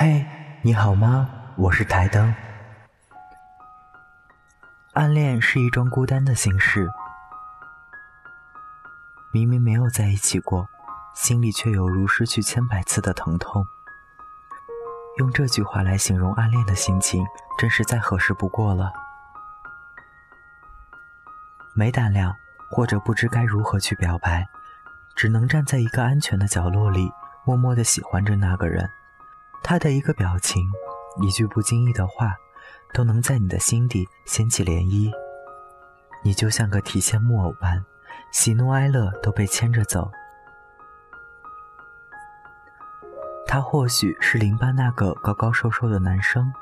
嘿，你好吗？我是台灯。暗恋是一桩孤单的心事，明明没有在一起过，心里却有如失去千百次的疼痛。用这句话来形容暗恋的心情，真是再合适不过了。没胆量，或者不知该如何去表白，只能站在一个安全的角落里，默默的喜欢着那个人。他的一个表情，一句不经意的话，都能在你的心底掀起涟漪。你就像个提线木偶般，喜怒哀乐都被牵着走。他或许是邻班那个高高瘦瘦的男生，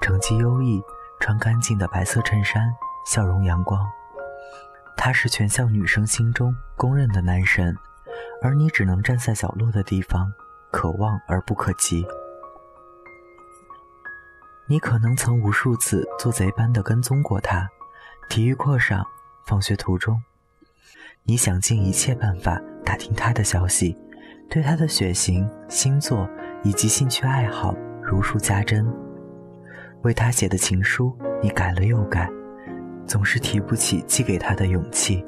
成绩优异，穿干净的白色衬衫，笑容阳光。他是全校女生心中公认的男神，而你只能站在角落的地方，可望而不可及。你可能曾无数次做贼般的跟踪过他，体育课上、放学途中，你想尽一切办法打听他的消息，对他的血型、星座以及兴趣爱好如数家珍。为他写的情书，你改了又改，总是提不起寄给他的勇气。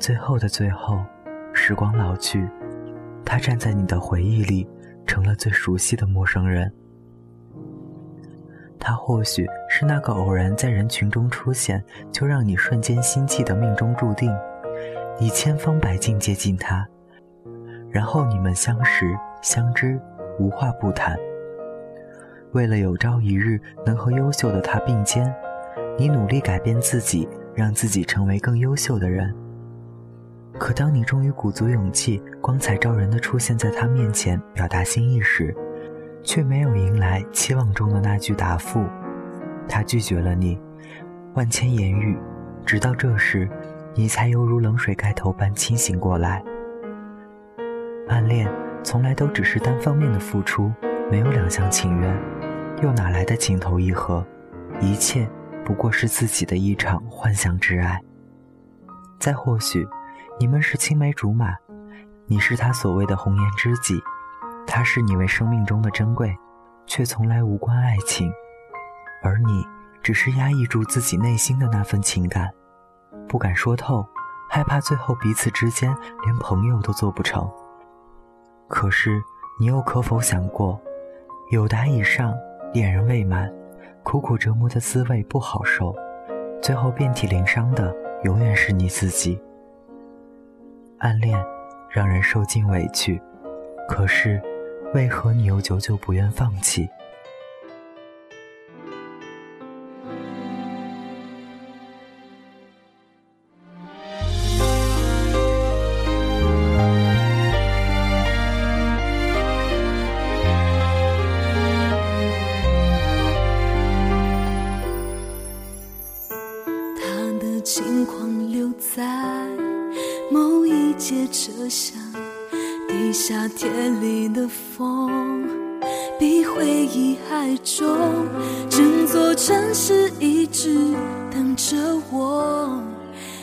最后的最后，时光老去，他站在你的回忆里，成了最熟悉的陌生人。他或许是那个偶然在人群中出现，就让你瞬间心悸的命中注定。你千方百计接近他，然后你们相识相知，无话不谈。为了有朝一日能和优秀的他并肩，你努力改变自己，让自己成为更优秀的人。可当你终于鼓足勇气，光彩照人的出现在他面前，表达心意时，却没有迎来期望中的那句答复，他拒绝了你，万千言语，直到这时，你才犹如冷水盖头般清醒过来。暗恋从来都只是单方面的付出，没有两厢情愿，又哪来的情投意合？一切不过是自己的一场幻想之爱。再或许，你们是青梅竹马，你是他所谓的红颜知己。他视你为生命中的珍贵，却从来无关爱情，而你只是压抑住自己内心的那份情感，不敢说透，害怕最后彼此之间连朋友都做不成。可是你又可否想过，有达以上，恋人未满，苦苦折磨的滋味不好受，最后遍体鳞伤的永远是你自己。暗恋让人受尽委屈，可是。为何你又久久不愿放弃？他的轻狂留在某一节车厢。地下铁里的风，比回忆还重。整座城市一直等着我，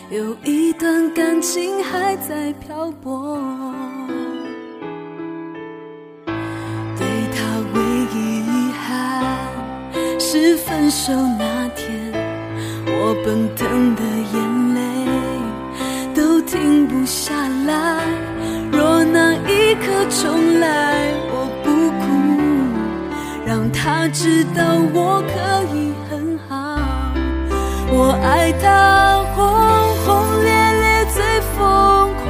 有一段感情还在漂泊。对他唯一遗憾是分手那天，我奔腾的眼泪都停不下来。从来，我不哭，让他知道我可以很好。我爱他轰轰烈烈最疯狂，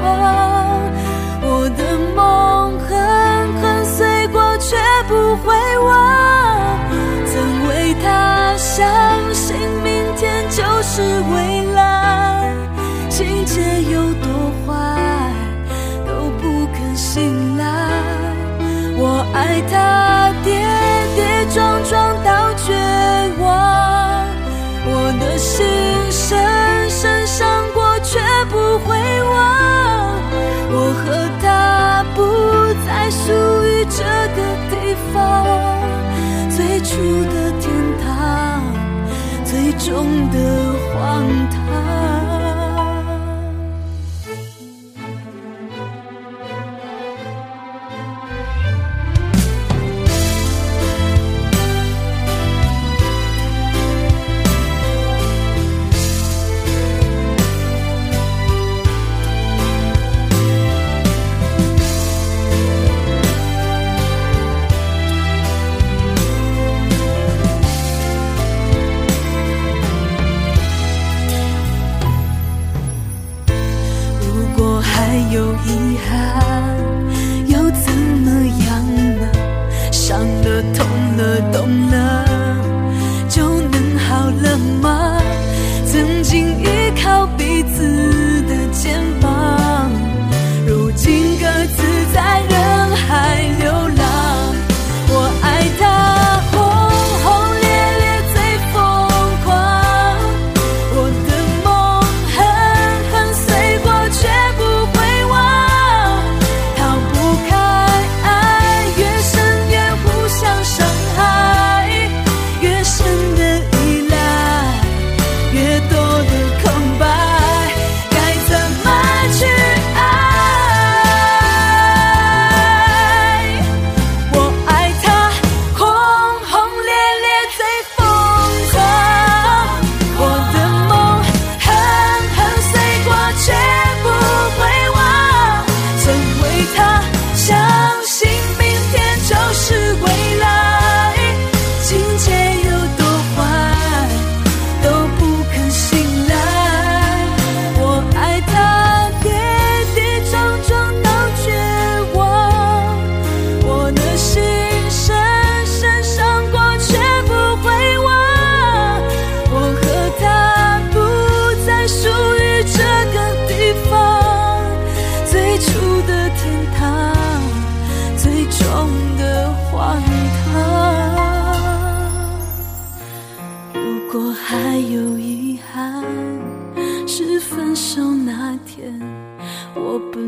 我的梦狠狠碎过却不会忘。曾为他相信明天就是未来，他跌跌撞撞到绝望，我的心深深伤过却不会忘，我和他不再属于这个地方，最初的天堂，最终的荒唐。痛。